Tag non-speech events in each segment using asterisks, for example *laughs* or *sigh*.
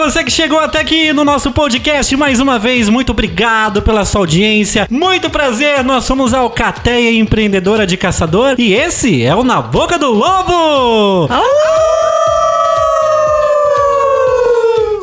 Você que chegou até aqui no nosso podcast, mais uma vez, muito obrigado pela sua audiência. Muito prazer, nós somos a Alcateia Empreendedora de Caçador e esse é o Na Boca do Lobo!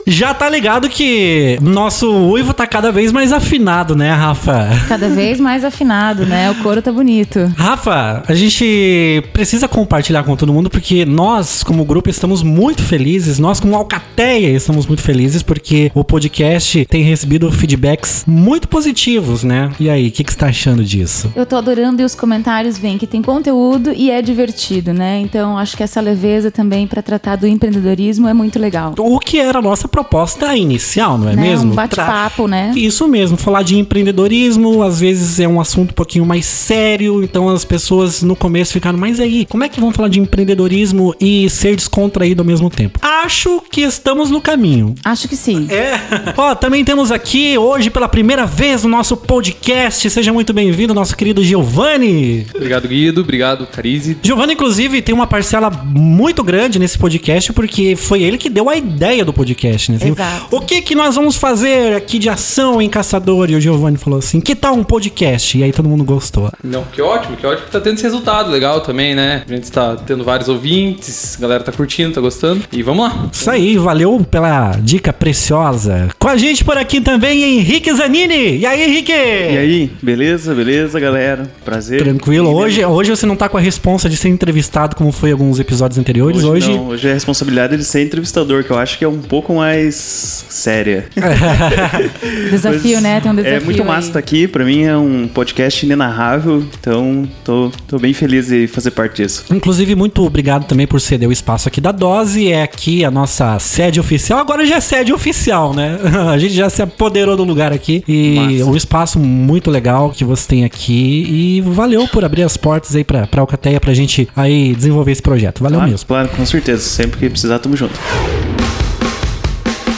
Já tá ligado que nosso uivo tá cada vez mais afinado, né, Rafa? Cada vez mais afinado, né? O couro tá bonito. Rafa, a gente precisa compartilhar com todo mundo porque nós, como grupo, estamos muito felizes. Nós, como Alcateia, estamos muito felizes porque o podcast tem recebido feedbacks muito positivos, né? E aí, o que, que você tá achando disso? Eu tô adorando e os comentários vêm que tem conteúdo e é divertido, né? Então acho que essa leveza também para tratar do empreendedorismo é muito legal. O que era a nossa proposta inicial, não é Né? mesmo? Um bate-papo, né? Isso mesmo, falar de empreendedorismo, às vezes é um assunto um pouquinho mais sério, então as pessoas no começo ficaram, mas aí, como é que vão falar de empreendedorismo e ser descontraído ao mesmo tempo? Acho que estamos no caminho. Acho que sim. É. *laughs* Ó, também temos aqui hoje pela primeira vez no nosso podcast, seja muito bem-vindo, nosso querido Giovanni. Obrigado, Guido. Obrigado, Carize. Giovanni, inclusive, tem uma parcela muito grande nesse podcast, porque foi ele que deu a ideia do podcast, né? Exato. O que que nós vamos fazer aqui de ação em Caçador? E o Giovanni falou assim, que tal um podcast? E aí todo mundo gostou. Não, que ótimo, que ótimo que tá tendo esse resultado legal também, né? A gente tá tendo vários ouvintes, a galera tá curtindo, tá gostando. E vamos lá. Isso aí, valeu pela dica preciosa. Com a gente por aqui também, Henrique Zanini. E aí, Henrique? E aí, beleza? Beleza, galera? Prazer. Tranquilo. Hoje, hoje você não tá com a responsa de ser entrevistado como foi em alguns episódios anteriores. Hoje, Hoje, não, hoje é a responsabilidade de ser entrevistador, que eu acho que é um pouco mais séria. *laughs* Desafio, Mas né? Tem um desafio. É muito massa aí. estar aqui, pra mim é um podcast inenarrável, então tô, tô bem feliz de fazer parte disso. Inclusive, muito obrigado também por ceder o espaço aqui da Dose. É aqui a nossa sede oficial. Agora já é sede oficial, né? *laughs* A gente já se apoderou do lugar aqui. E Massa. um espaço muito legal que você tem aqui. E valeu por abrir as portas aí pra, pra Alcateia pra gente aí desenvolver esse projeto. Valeu claro, mesmo. Claro, com certeza. Sempre que precisar, tamo junto.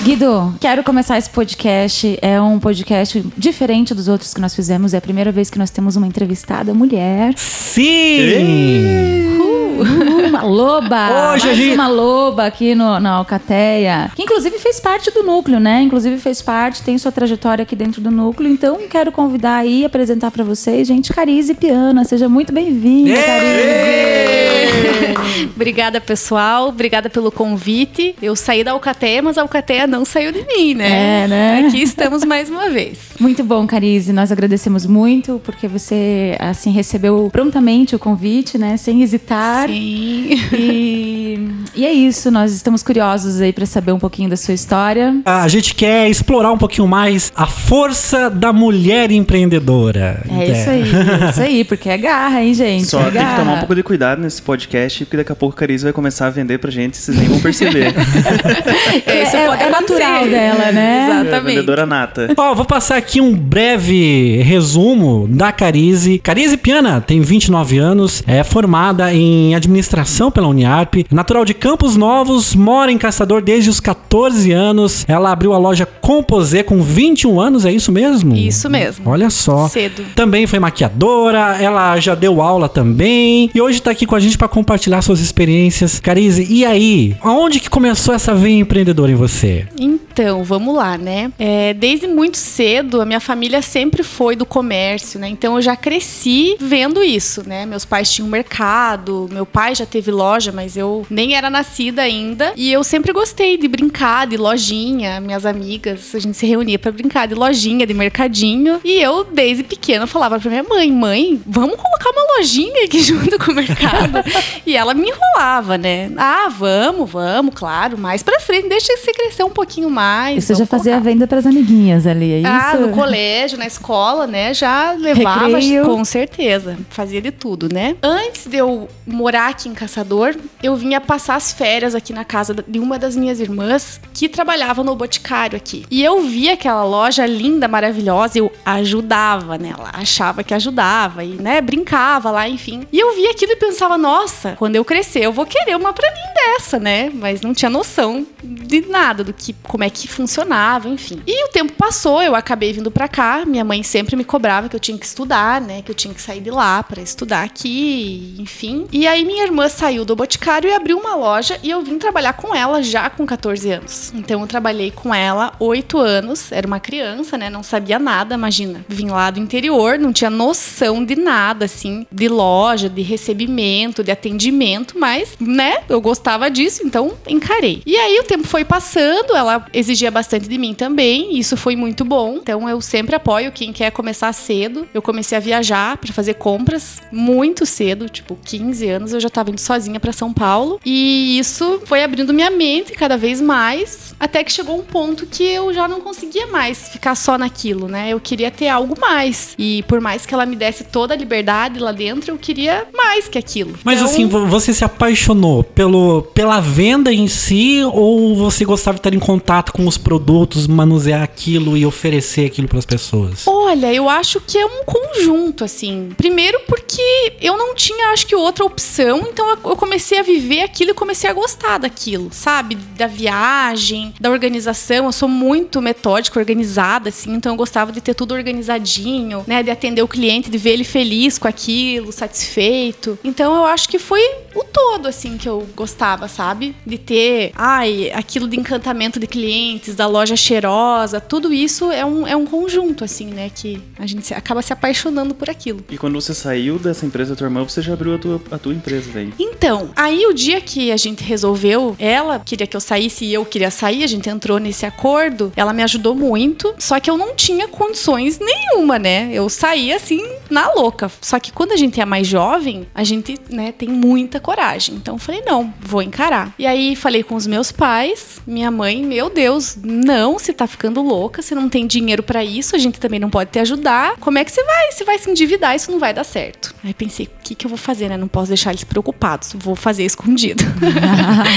Guido, quero começar esse podcast. É um podcast diferente dos outros que nós fizemos. É a primeira vez que nós temos uma entrevistada mulher. Sim! Uh, uma loba! Hoje a Mais gente- uma loba aqui no, na Alcateia. Que inclusive fez parte do núcleo, né? Inclusive fez parte, tem sua trajetória aqui dentro do núcleo. Então quero convidar aí, apresentar pra vocês, gente, Carize Piana. Seja muito bem-vinda, Carize! Obrigada, pessoal. Obrigada pelo convite. Eu saí da Alcateia, mas a Alcateia não saiu de mim, né? É, né? Aqui estamos mais uma vez. Muito bom, Carize. Nós agradecemos muito porque você assim recebeu prontamente o convite, né? Sem hesitar. Sim. E, e é isso. Nós estamos curiosos aí pra saber um pouquinho da sua história. A gente quer explorar um pouquinho mais a força da mulher empreendedora. É isso aí, é isso aí, porque é garra, hein, gente? Só é tem que tomar um pouco de cuidado nesse podcast, porque daqui a pouco a Cariza vai começar a vender pra gente, vocês nem vão perceber. *laughs* É, é- é natural dela, né? É Exatamente. vendedora nata. Ó, vou passar aqui um breve resumo da Carize. Carize Piana tem 29 anos, é formada em administração pela Uniarp, natural de Campos Novos, mora em Caçador desde os 14 anos. Ela abriu a loja Composé com 21 anos, é isso mesmo? Isso mesmo. Olha só. Cedo. Também foi maquiadora, ela já deu aula também e hoje tá aqui com a gente para compartilhar suas experiências. Carize, e aí? Aonde que começou essa veia empreendedora em você? Então, vamos lá, né? É, desde muito cedo, a minha família sempre foi do comércio, né? Então eu já cresci vendo isso, né? Meus pais tinham mercado, meu pai já teve loja, mas eu nem era nascida ainda. E eu sempre gostei de brincar de lojinha. Minhas amigas, a gente se reunia pra brincar de lojinha, de mercadinho. E eu, desde pequena, falava pra minha mãe: mãe, vamos colocar uma lojinha aqui *laughs* junto com o mercado. e ela me enrolava, né? Ah, vamos, vamos, claro, mais pra frente, deixa você crescer um pouquinho mais. E você já fazia a venda pras amiguinhas ali, é isso? Ah, no colégio, na escola, né? Já levava, Recreio. com certeza. Fazia de tudo, né? Antes de eu morar aqui em Caçador, eu vinha passar as férias aqui na casa de uma das minhas irmãs que trabalhava no Boticário aqui. E eu via aquela loja linda, maravilhosa, eu ajudava nela, achava que ajudava e, né, brincava lá, enfim. E eu via aquilo e pensava, nossa, quando eu crescer, eu vou querer uma pra mim dessa, né? Mas não tinha noção de nada, do que, como é que funcionava, enfim. E o tempo passou, eu acabei vindo pra cá. Minha mãe sempre me cobrava que eu tinha que estudar, né? Que eu tinha que sair de lá pra estudar aqui, enfim. E aí minha irmã saiu do Boticário e abriu uma loja e eu vim trabalhar com ela já com 14 anos. Então eu trabalhei com ela 8 anos, era uma criança, né? Não sabia nada, imagina. Vim lá do interior, não tinha noção de nada, assim, de loja, de recebimento, de atendimento, mas, né? Eu gostava disso, então encarei. E aí o tempo foi passando, ela exigia bastante de mim também, e isso foi muito bom. Então eu sempre apoio quem quer começar cedo. Eu comecei a viajar para fazer compras muito cedo, tipo 15 anos eu já tava indo sozinha para São Paulo, e isso foi abrindo minha mente cada vez mais, até que chegou um ponto que eu já não conseguia mais ficar só naquilo, né? Eu queria ter algo mais. E por mais que ela me desse toda a liberdade lá dentro, eu queria mais que aquilo. Mas Então, assim, vo- você se apaixonou pelo, pela venda em si ou você gostava de estar em contato com os produtos, manusear aquilo e oferecer aquilo para as pessoas? Olha, eu acho que é um conjunto, assim. Primeiro porque eu não tinha, acho que, outra opção, então eu eu comecei a viver aquilo e comecei a gostar daquilo, sabe? Da viagem, da organização. Eu sou muito metódica, organizada, assim, então eu gostava de ter tudo organizadinho, né? De atender o cliente, de ver ele feliz com aquilo, satisfeito. Então eu acho que foi o todo, assim, que eu gostava, sabe? De ter, ai, aquilo de encantamento de clientes, da loja cheirosa, tudo isso é um, é um conjunto, assim, né? Que a gente acaba se apaixonando por aquilo. E quando você saiu dessa empresa da tua irmã, você já abriu a tua, a tua empresa daí. Então, aí o dia que a gente resolveu, ela queria que eu saísse e eu queria sair, a gente entrou nesse acordo, ela me ajudou muito, só que eu não tinha condições nenhuma, né? Eu saí assim, na louca. Só que quando a gente é mais jovem, a gente, né, tem muita coragem. Então eu falei, não, vou encarar. E aí falei com os meus pais, minha mãe, meu Deus, não, você tá ficando louca, você não tem dinheiro pra isso, a gente também não pode te ajudar. Como é que você vai? Você vai se endividar, isso não vai dar certo. Aí pensei, o que, que eu vou fazer, né? Não posso deixar eles preocupados, vou fazer escondido. *laughs*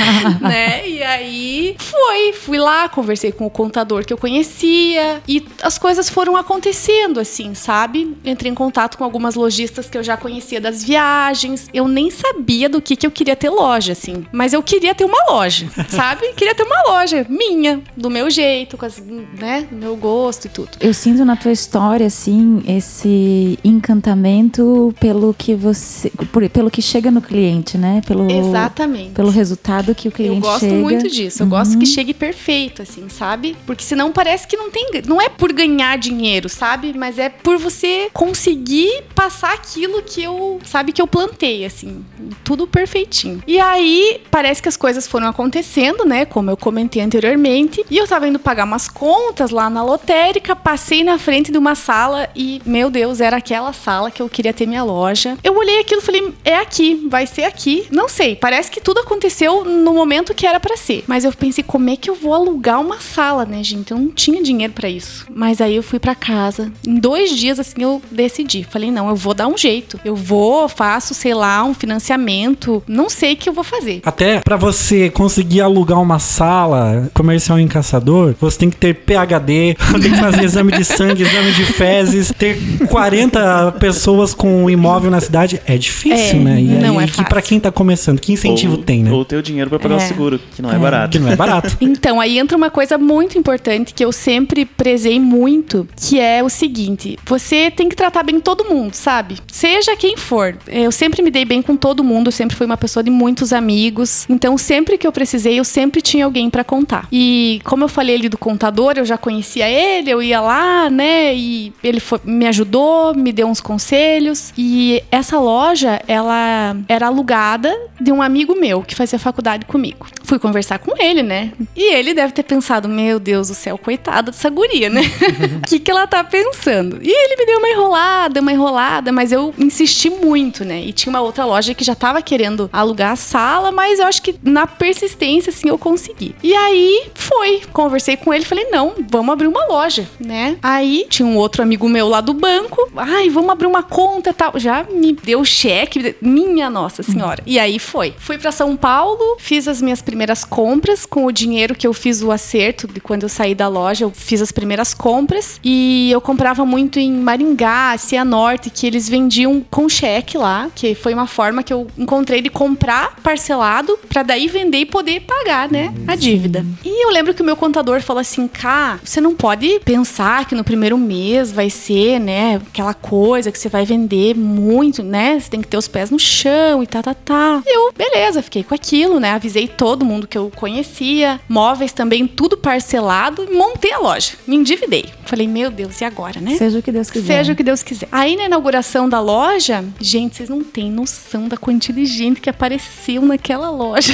*laughs* né? E aí foi, fui lá, conversei com o contador que eu conhecia e as coisas foram acontecendo assim, sabe? Entrei em contato com algumas lojistas que eu já conhecia das viagens. Eu nem sabia do que que eu queria ter loja assim, mas eu queria ter uma loja, *laughs* sabe? Queria ter uma loja minha, do meu jeito, com as, né, do meu gosto e tudo. Eu sinto na tua história, assim, esse encantamento pelo que você. pelo que chega no cliente, né? Pelo, Exatamente. pelo resultado que o cliente Eu gosto chega. muito disso. Eu gosto que chegue perfeito, assim, sabe? Porque senão parece que não tem. Não é por ganhar dinheiro, sabe? Mas é por você conseguir passar aquilo que eu. Sabe, que eu plantei, assim. Tudo perfeitinho. E aí, parece que as coisas foram acontecendo, né? Como eu comentei anteriormente. E eu tava indo pagar umas contas lá na lotérica, passei na frente de uma sala e, meu Deus, era aquela sala que eu queria ter minha loja. Eu olhei aquilo e falei, é aqui, vai ser aqui. Não sei, parece que tudo aconteceu no momento que era pra ser. Mas eu pensei, como é que eu vou alugar uma sala, né, gente? Eu não tinha dinheiro pra isso. Mas aí eu fui pra casa. Em dois dias, assim, eu decidi. Falei, não, eu vou dar um jeito. Eu vou, faço, sei lá, um financiamento. Não sei o que eu vou fazer. Até pra você conseguir alugar uma sala comercial em caçador, você tem que ter PhD, *laughs* tem que fazer exame de sangue, exame de fezes, ter 40 pessoas com um imóvel na cidade. É difícil, É, né? E não aí, é que fácil. pra quem tá começando, que incentivo ou, tem, né? Ou ter o dinheiro pra pagar É. o seguro, que não é, barato. Que não é barato. *laughs* Então, aí entra uma coisa muito importante que eu sempre prezei muito, que é o seguinte: você tem que tratar bem todo mundo, sabe? Seja quem for. Eu sempre me dei bem com todo mundo, eu sempre fui uma pessoa de muitos amigos. Então, sempre que eu precisei, eu sempre tinha alguém pra contar. E como eu falei ali do contador, eu já conhecia ele, eu ia lá, né? E ele foi- me ajudou, me deu uns conselhos. E E essa loja, ela era alugada de um amigo meu que fazia faculdade comigo. Fui conversar com ele, né? E ele deve ter pensado: meu Deus do céu, coitada dessa guria, né? *laughs* O que, que ela tá pensando? E ele me deu uma enrolada, uma enrolada, mas eu insisti muito, né? E tinha uma outra loja que já tava querendo alugar a sala, mas eu acho que na persistência, assim, eu consegui. E aí foi, conversei com ele, falei: não, vamos abrir uma loja, né? Aí tinha um outro amigo meu lá do banco, ai, vamos abrir uma conta e tal. Já me deu cheque, minha nossa senhora. E aí foi. Fui para São Paulo, fiz as minhas primeiras compras com o dinheiro que eu fiz o acerto de quando eu saí da loja, eu fiz as primeiras compras e eu comprava muito em Maringá, Cianorte, que eles vendiam com cheque lá, que foi uma forma que eu encontrei de comprar parcelado para daí vender e poder pagar, né, a dívida. E eu lembro que o meu contador falou assim: "Cá, você não pode pensar que no primeiro mês vai ser, né, aquela coisa que você vai vender muito, né? Você tem que ter os pés no chão e tá, tá, tá. E eu, beleza, fiquei com aquilo, né? Avisei todo mundo que eu conhecia, móveis também, tudo parcelado, e montei a loja. Me endividei. Falei, meu Deus, e agora, né? Seja o que Deus quiser. Seja o que Deus quiser. Aí na inauguração da loja, gente, vocês não têm noção da quantidade de gente que apareceu naquela loja.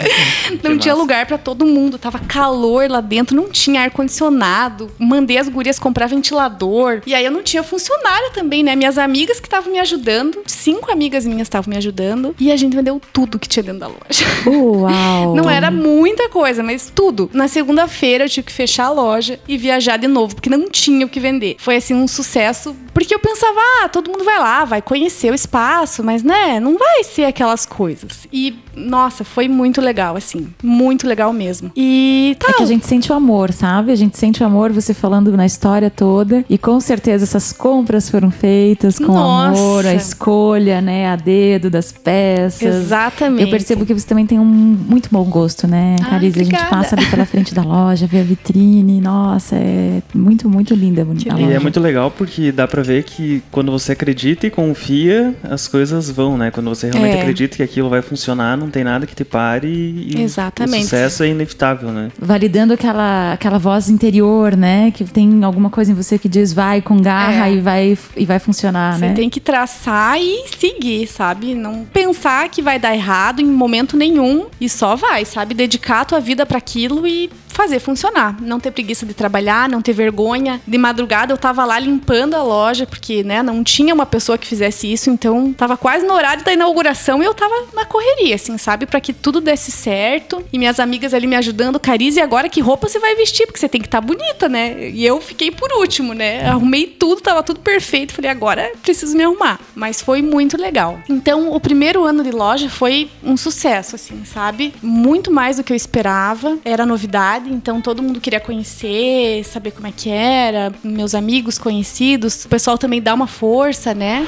*laughs* não tinha massa. lugar pra todo mundo, tava calor lá dentro, não tinha ar condicionado. Mandei as gurias comprar ventilador. E aí eu não tinha funcionária também, né? Minhas amigas que estavam me ajudando, cinco amigas minhas estavam me ajudando, e a gente vendeu tudo que tinha dentro da loja. Uau! *laughs* Não era muita coisa, mas tudo. Na segunda-feira eu tive que fechar a loja e viajar de novo, porque não tinha o que vender. Foi assim um sucesso, porque eu pensava, ah, todo mundo vai lá, vai conhecer o espaço, mas né, não vai ser aquelas coisas. E nossa, foi muito legal assim, muito legal mesmo. E É que tal. a gente sente o amor, sabe? A gente sente o amor, você falando na história toda. E com certeza essas compras foram feitas com Nossa. amor, a escolha, né? A dedo das peças. Exatamente. Eu percebo que você também tem um muito bom gosto, né, Ah, Carize? A gente passa ali pela frente da loja, vê a vitrine. Nossa, é muito, muito linda, bonita E é muito legal porque dá pra ver que quando você acredita e confia, as coisas vão, né? Quando você realmente É. acredita que aquilo vai funcionar, não tem nada que te pare e Exatamente. o sucesso é inevitável, né? Validando aquela, aquela voz interior, né? Que tem alguma coisa em você que diz vai com garra É. e, vai, e vai funcionar, Você né? tem que traçar e seguir, sabe? Não pensar que vai dar errado em momento nenhum e só vai, sabe? Dedicar a tua vida para aquilo e fazer funcionar. Não ter preguiça de trabalhar, não ter vergonha. De madrugada eu tava lá limpando a loja, porque, né, não tinha uma pessoa que fizesse isso, então tava quase no horário da inauguração e eu tava na correria, assim, sabe? Para que tudo desse certo. E minhas amigas ali me ajudando, Carize, e agora que roupa você vai vestir? Porque você tem que estar bonita, né? E eu fiquei por último, né? Arrumei tudo, tava tudo perfeito. Falei, agora preciso me arrumar. Mas foi muito legal. Então, o primeiro ano de loja foi um sucesso, assim, sabe? Muito mais do que eu esperava. Era novidade, então todo mundo queria conhecer, saber como é que era. Meus amigos conhecidos. O pessoal também dá uma força, né?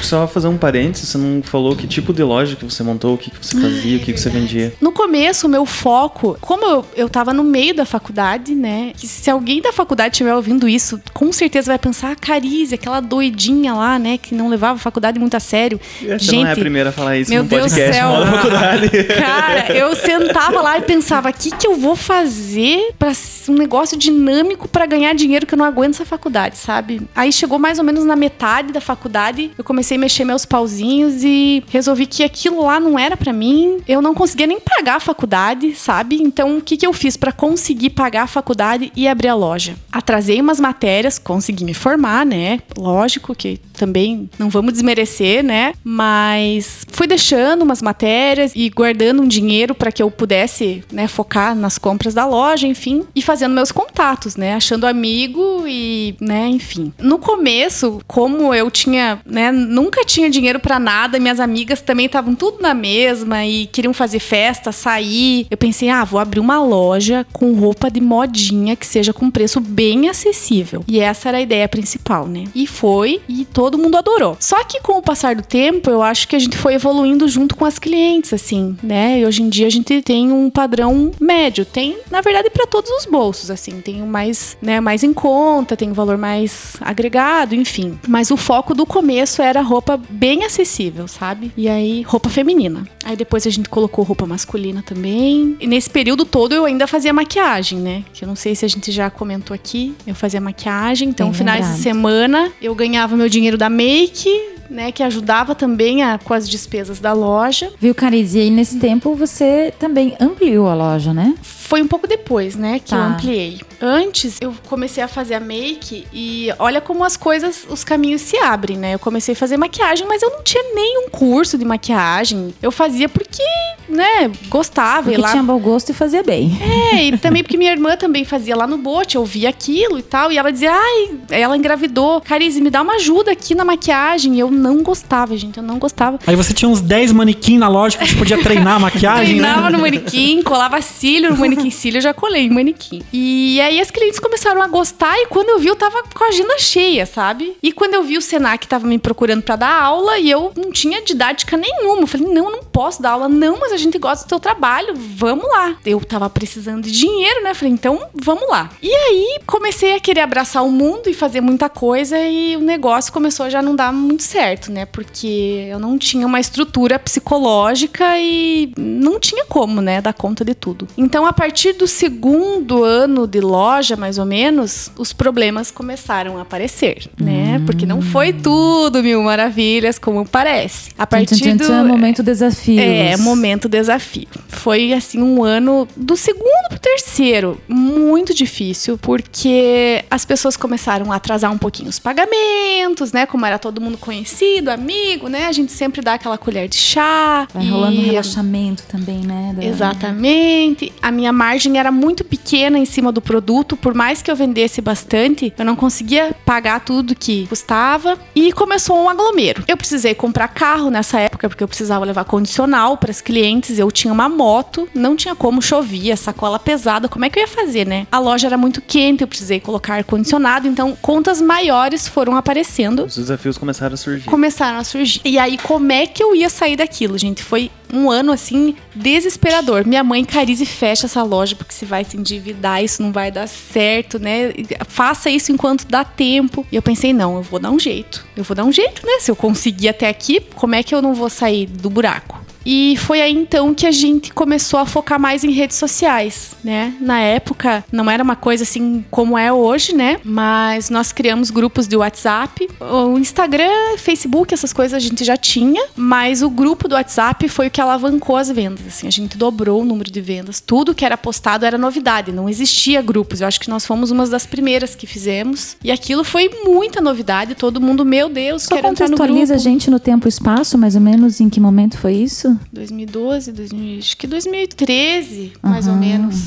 Acho que só fazer um parênteses, você não falou que tipo de loja que você montou, o que, que você fazia, o que, que você vendia. No começo, o meu foco, como eu, eu tava no meio da faculdade, né? Que se alguém da faculdade estiver ouvindo isso, com certeza vai pensar, ah, Carize, aquela doidinha lá, né? Que não levava a faculdade muito a sério. Você não é a primeira a falar isso meu no Deus do podcast, céu. mal da faculdade. *laughs* Cara, eu sentava lá e pensava, o que, que eu vou fazer para um negócio dinâmico para ganhar dinheiro que eu não aguento essa faculdade, sabe? Aí chegou mais ou menos na metade da faculdade, eu comecei a mexer meus pauzinhos e resolvi que aquilo lá não era para mim. Eu não conseguia nem pagar a faculdade, sabe? Então, o que, que eu fiz para conseguir pagar a faculdade e abrir a loja? Atrasei umas matérias, consegui me formar, né? Lógico que também não vamos desmerecer, né? Mas fui deixando umas matérias e guardando um dinheiro para que eu pudesse, né, focar nas compras da loja, enfim, e fazendo meus contatos, né, achando amigo e, né, enfim. No começo, como eu tinha, né, nunca tinha dinheiro para nada, minhas amigas também estavam tudo na mesma e queriam fazer festa, sair. Eu pensei, ah, vou abrir uma loja com roupa de modinha que seja com preço bem acessível. E essa era a ideia principal, né? E foi, e todo mundo adorou. Só que com o passar do tempo, eu acho que a gente foi evoluindo junto com as clientes, assim, né? E hoje em dia a gente tem um padrão médio. Tem, na verdade, para todos os bolsos, assim. Tem o mais, né, mais em conta, tem um valor mais agregado, enfim. Mas o foco do começo era roupa bem acessível, sabe? E aí, roupa feminina. Aí depois a gente colocou roupa masculina também. E nesse período todo eu ainda fazia maquiagem, né? Que eu não sei se a gente já comentou aqui. Eu fazia maquiagem, então Bem finais de semana eu ganhava meu dinheiro da make, né? Que ajudava também a, com as despesas da loja. Viu, Cariz? E aí, nesse tempo, você também ampliou a loja, né? Foi um pouco depois, né, que eu Tá. ampliei. Antes, eu comecei a fazer a make e olha como as coisas, os caminhos se abrem, né? Eu comecei a fazer maquiagem, mas eu não tinha nenhum curso de maquiagem. Eu fazia porque, né, gostava. Porque e lá... tinha bom gosto e fazia bem. É, e também porque minha irmã também fazia lá no bote, eu via aquilo e tal, e ela dizia, ai, ela engravidou. Carize, me dá uma ajuda aqui na maquiagem. E eu não gostava, gente, eu não gostava. Aí você tinha uns 10 manequim na loja que você podia treinar a *laughs* maquiagem, Treinava né? no manequim, colava cílio no manequim cílio, eu já colei em manequim. E aí as clientes começaram a gostar e quando eu vi, eu tava com a agenda cheia, sabe? E quando eu vi o Senac tava me procurando pra dar aula e eu não tinha didática nenhuma. Eu falei, não, eu não posso dar aula. Não, mas a gente gosta do teu trabalho, vamos lá. Eu tava precisando de dinheiro, né? Falei, então vamos lá. E aí comecei a querer abraçar o mundo e fazer muita coisa e o negócio começou a já não dar muito certo, né? Porque eu não tinha uma estrutura psicológica e não tinha como, né, dar conta de tudo. Então, a partir do segundo ano de loja, mais ou menos, os problemas começaram a aparecer, né? Porque não foi tudo mil maravilhas como parece. A partir tchan, do momento desafio. é, momento desafio. Foi assim um ano do segundo pro terceiro, muito difícil, porque as pessoas começaram a atrasar um pouquinho os pagamentos, né? Como era todo mundo conhecido, amigo, né? A gente sempre dá aquela colher de chá. Vai rolando um e- relaxamento também, né? da- Exatamente. A minha margem era muito pequena em cima do produto, por mais que eu vendesse bastante, eu não conseguia pagar tudo que custava e começou um aglomero. Eu precisei comprar carro nessa época porque eu precisava levar condicional para as clientes, eu tinha uma moto, não tinha como chovia, sacola pesada, como é que eu ia fazer, né? A loja era muito quente, eu precisei colocar ar condicionado, então contas maiores foram aparecendo Os desafios começaram a surgir. começaram a surgir. E aí, como é que eu ia sair daquilo, gente? Foi um ano assim desesperador. Minha mãe, Carize, fecha essa loja porque se vai se endividar, isso não vai dar certo, né? Faça isso enquanto dá tempo. E eu pensei, não, eu vou dar um jeito. Eu vou dar um jeito, né? Se eu conseguir até aqui, como é que eu não vou sair do buraco? E foi aí então que a gente começou a focar mais em redes sociais, né? Na época não era uma coisa assim como é hoje, né? Mas nós criamos grupos de WhatsApp, o Instagram, Facebook, essas coisas a gente já tinha, mas o grupo do WhatsApp foi o que alavancou as vendas, assim, a gente dobrou o número de vendas. Tudo que era postado era novidade, não existia grupos. Eu acho que nós fomos uma das primeiras que fizemos e aquilo foi muita novidade, todo mundo, meu Deus, Só quero entrar no grupo. contextualiza a gente no tempo e espaço, mais ou menos, em que momento foi isso? 2012, 2000, acho que 2013, mais ou menos.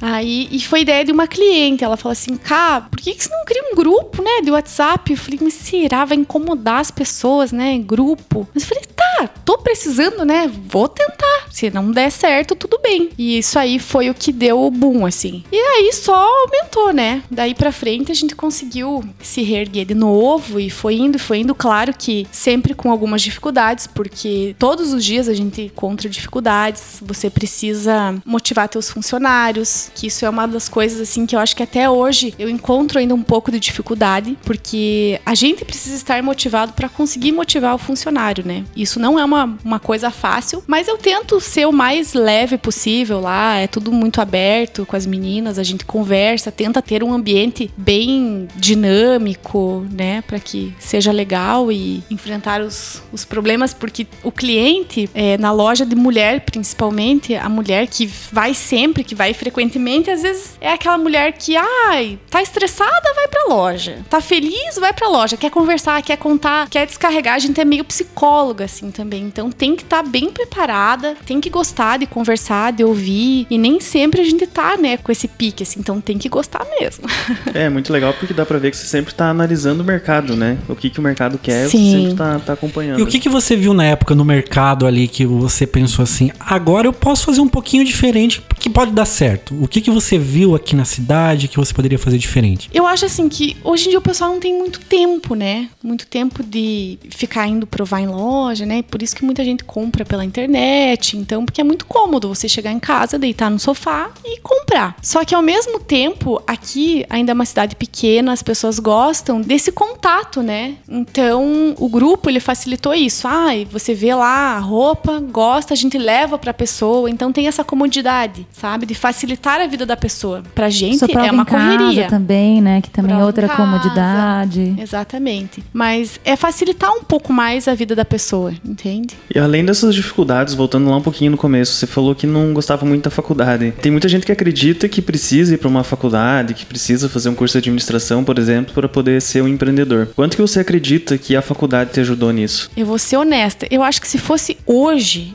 Aí, e foi ideia de uma cliente. Ela falou assim: Cá, por que, que você não cria um grupo, né, de WhatsApp? Eu falei, mas será? Vai incomodar as pessoas, né, grupo. Mas eu falei, tá, tô precisando, né? Vou tentar. Se não der certo, tudo bem. E isso aí foi o que deu o boom, assim. E aí só aumentou, né? Daí pra frente a gente conseguiu se reerguer de novo e foi indo, foi indo. Claro que sempre com algumas dificuldades, porque todos os dias a gente encontra dificuldades. Você precisa motivar teus funcionários, que isso é uma das coisas, assim, que eu acho que até hoje eu encontro ainda um pouco de dificuldade, porque a gente precisa estar motivado para conseguir motivar o funcionário, né? Isso não é uma, uma coisa fácil, mas eu tento ser o mais leve possível lá, é tudo muito aberto com as meninas, a gente conversa, tenta ter um ambiente bem dinâmico, né, para que seja legal e enfrentar os, os problemas, porque o cliente, é, na loja de mulher principalmente, a mulher que vai sempre, que vai frequentemente, às vezes é aquela mulher que, ai, tá estressada, vai pra loja, tá feliz, vai pra loja, quer conversar, quer contar, quer descarregar, a gente é meio psicóloga assim também, então tem que estar bem preparada, tem que gostar de conversar, de ouvir, e nem sempre a gente tá, né, com esse pique, assim, então tem que gostar mesmo. *laughs* É muito legal porque dá pra ver que você sempre tá analisando o mercado, né? O que, que o mercado quer, Sim. você sempre tá, tá acompanhando. E o que, que você viu na época no mercado ali que você pensou assim, agora eu posso fazer um pouquinho diferente que pode dar certo? O que, que você viu aqui na cidade que você poderia fazer diferente? Eu acho assim que hoje em dia o pessoal não tem muito tempo, né? Muito tempo de ficar indo provar em loja, né? Por isso que muita gente compra pela internet. Então, porque é muito cômodo você chegar em casa, deitar no sofá e comprar. Só que ao mesmo tempo, aqui ainda é uma cidade pequena, as pessoas gostam desse contato, né? Então, o grupo ele facilitou isso. Ai, você vê lá a roupa, gosta, a gente leva pra pessoa. Então tem essa comodidade, sabe? De facilitar a vida da pessoa. Pra gente é uma correria. também, né? Que também é Prova em outra comodidade. Exatamente. Mas é facilitar um pouco mais a vida da pessoa, entende? E além dessas dificuldades, voltando lá um pouquinho no começo, você falou que não gostava muito da faculdade. Tem muita gente que acredita que precisa ir para uma faculdade, que precisa fazer um curso de administração, por exemplo, para poder ser um empreendedor. Quanto que você acredita que a faculdade te ajudou nisso? Eu vou ser honesta. Eu acho que se fosse hoje,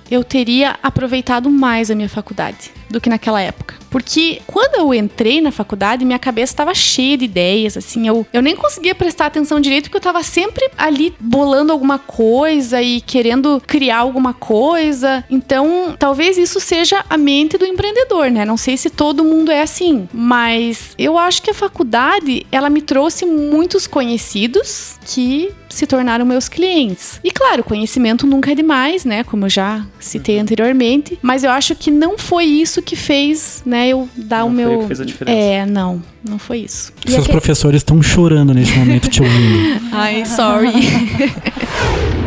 eu teria aproveitado mais a minha faculdade do que naquela época. Porque quando eu entrei na faculdade, minha cabeça estava cheia de ideias, assim, eu, eu nem conseguia prestar atenção direito porque eu estava sempre ali bolando alguma coisa e querendo criar alguma coisa. Então, talvez isso seja a mente do empreendedor, né? Não sei se todo mundo é assim, mas eu acho que a faculdade, ela me trouxe muitos conhecidos que se tornaram meus clientes. E claro, conhecimento nunca é demais, né? Como eu já citei anteriormente. Mas eu acho que não foi isso que fez, né, eu dar Não o foi meu. o que fez a diferença. É, não. Não foi isso. Seus aque- professores estão chorando neste momento te ouvindo. *laughs* Ai, sorry. *laughs*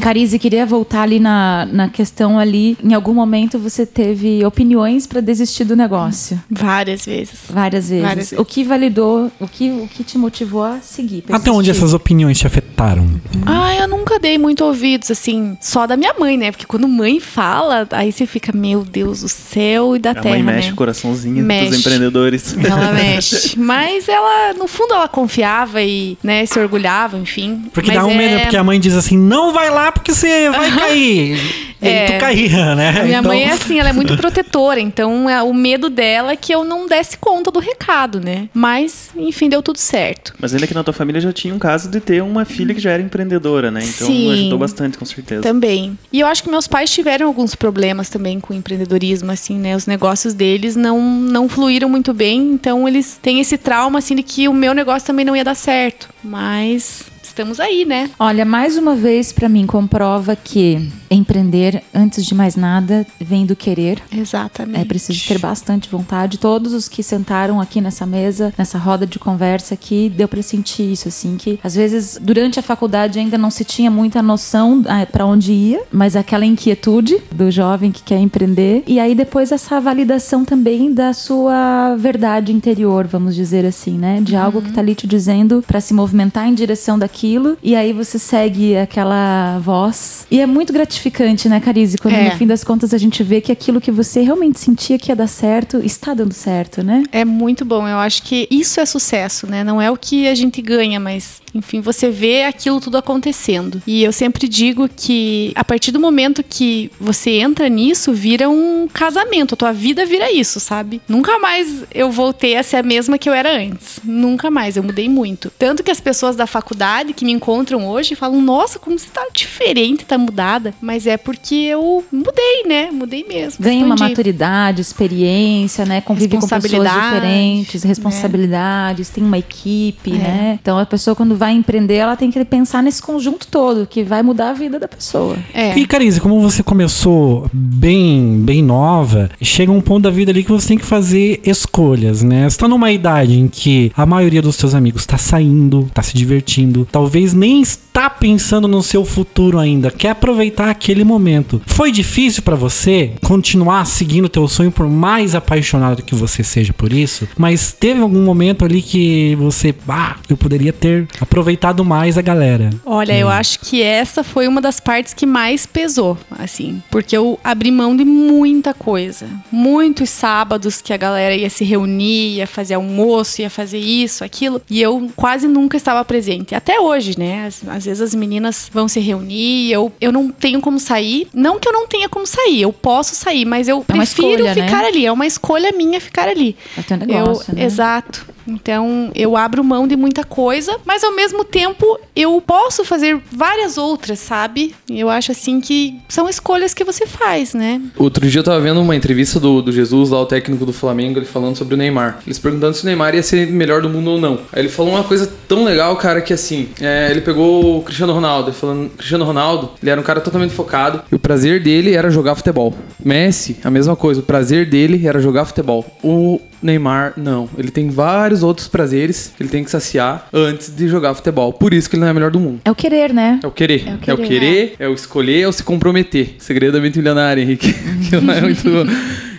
Carize, queria voltar ali na, na questão ali. Em algum momento você teve opiniões para desistir do negócio. Várias vezes. Várias vezes. Várias vezes. O que validou, o que, o que te motivou a seguir? Até onde essas opiniões te afetaram? Ah, eu nunca dei muito ouvidos, assim, só da minha mãe, né? Porque quando mãe fala, aí você fica, meu Deus do céu e da A terra, mãe mexe né? o coraçãozinho Mexe. dos empreendedores. Ela *laughs* mexe. Mas ela, no fundo, ela confiava e, né, se orgulhava, enfim. Porque Mas dá um é- medo, porque a mãe diz assim, não vai lá porque você vai cair. E *laughs* aí É. tu caía, *laughs* né? A minha Então- mãe é assim, ela é muito protetora, então é, o medo dela é que eu não desse conta do recado, né? Mas, enfim, deu tudo certo. Mas ainda que na tua família já tinha um caso de ter uma filha que já era empreendedora, né? Então Sim. ajudou bastante, com certeza. Também. E eu acho que meus pais tiveram alguns problemas também com o empreendedorismo, assim, né? Os negócios deles não, não fluíram muito bem, então eles têm esse trauma, assim, de que o meu negócio também não ia dar certo. Mas estamos aí, né? Olha, mais uma vez para mim comprova que empreender, antes de mais nada, vem do querer. Exatamente. É preciso ter bastante vontade. Todos os que sentaram aqui nessa mesa, nessa roda de conversa aqui, deu pra sentir isso, assim, que às vezes durante a faculdade ainda não se tinha muita noção ah, pra onde ia, mas aquela inquietude do jovem que quer empreender. E aí depois essa validação também da sua verdade interior, vamos dizer assim, né? De algo que tá ali te dizendo pra se movimentar em direção daquilo. E aí você segue aquela voz. E é muito gratificante, né, Carize? Quando É. no fim das contas a gente vê que aquilo que você realmente sentia que ia dar certo, está dando certo, né? É muito bom. Eu acho que isso é sucesso, né? Não é o que a gente ganha, mas, enfim, você vê aquilo tudo acontecendo. E eu sempre digo que a partir do momento que você entra nisso, vira um casamento. A tua vida vira isso, sabe? Nunca mais eu voltei a ser a mesma que eu era antes. Nunca mais. Eu mudei muito. Tanto que as pessoas da faculdade que me encontram hoje falam: Nossa, como você tá diferente, tá mudada. Mas é porque eu mudei, né? Mudei mesmo. Ganha uma maturidade, experiência, né? Convive com pessoas diferentes, responsabilidades, tem uma equipe, É. né? Então a pessoa, quando vai empreender, ela tem que pensar nesse conjunto todo, que vai mudar a vida da pessoa. É. E, Carize, como você começou bem, bem nova, chega um ponto da vida ali que você tem que fazer escolhas, né? Você tá numa idade em que a maioria dos seus amigos tá saindo, tá se divertindo, talvez nem está pensando no seu futuro ainda, quer aproveitar aquele momento. Foi difícil pra você continuar seguindo o teu sonho por mais apaixonado que você seja por isso? Mas teve algum momento ali que você, ah, eu poderia ter aproveitado mais a galera. Olha, eu acho que essa foi uma das partes que mais pesou, assim, porque eu abri mão de muita coisa. Muitos sábados que a galera ia se reunir, ia fazer almoço, ia fazer isso, aquilo, e eu quase nunca estava presente. Até hoje, né? Às, às vezes as meninas vão se reunir, eu, eu não tenho como sair. Não que eu não tenha como sair, eu posso sair, mas eu É prefiro escolha, né? ficar ali. É uma escolha minha ficar ali. É teu negócio, eu, né? Exato. Então eu abro mão de muita coisa, mas ao mesmo tempo eu posso fazer várias outras, sabe? Eu acho assim que são escolhas que você faz, né? Outro dia eu tava vendo uma entrevista do, do Jesus, lá o técnico do Flamengo, ele falando sobre o Neymar. Eles perguntando se o Neymar ia ser melhor do mundo ou não. Aí ele falou uma coisa tão legal, cara, que assim, é, ele pegou o Cristiano Ronaldo, ele falando, Cristiano Ronaldo, ele era um cara totalmente focado e o prazer dele era jogar futebol. Messi, a mesma coisa, o prazer dele era jogar futebol. O Neymar, não. Ele tem vários outros prazeres que ele tem que saciar antes de jogar futebol. Por isso que ele não é o melhor do mundo. É o querer, né? É o querer. É É o o querer, querer, é o, escolher, é o se comprometer. Segredo da mente milionária, Henrique. *laughs* que não é muito.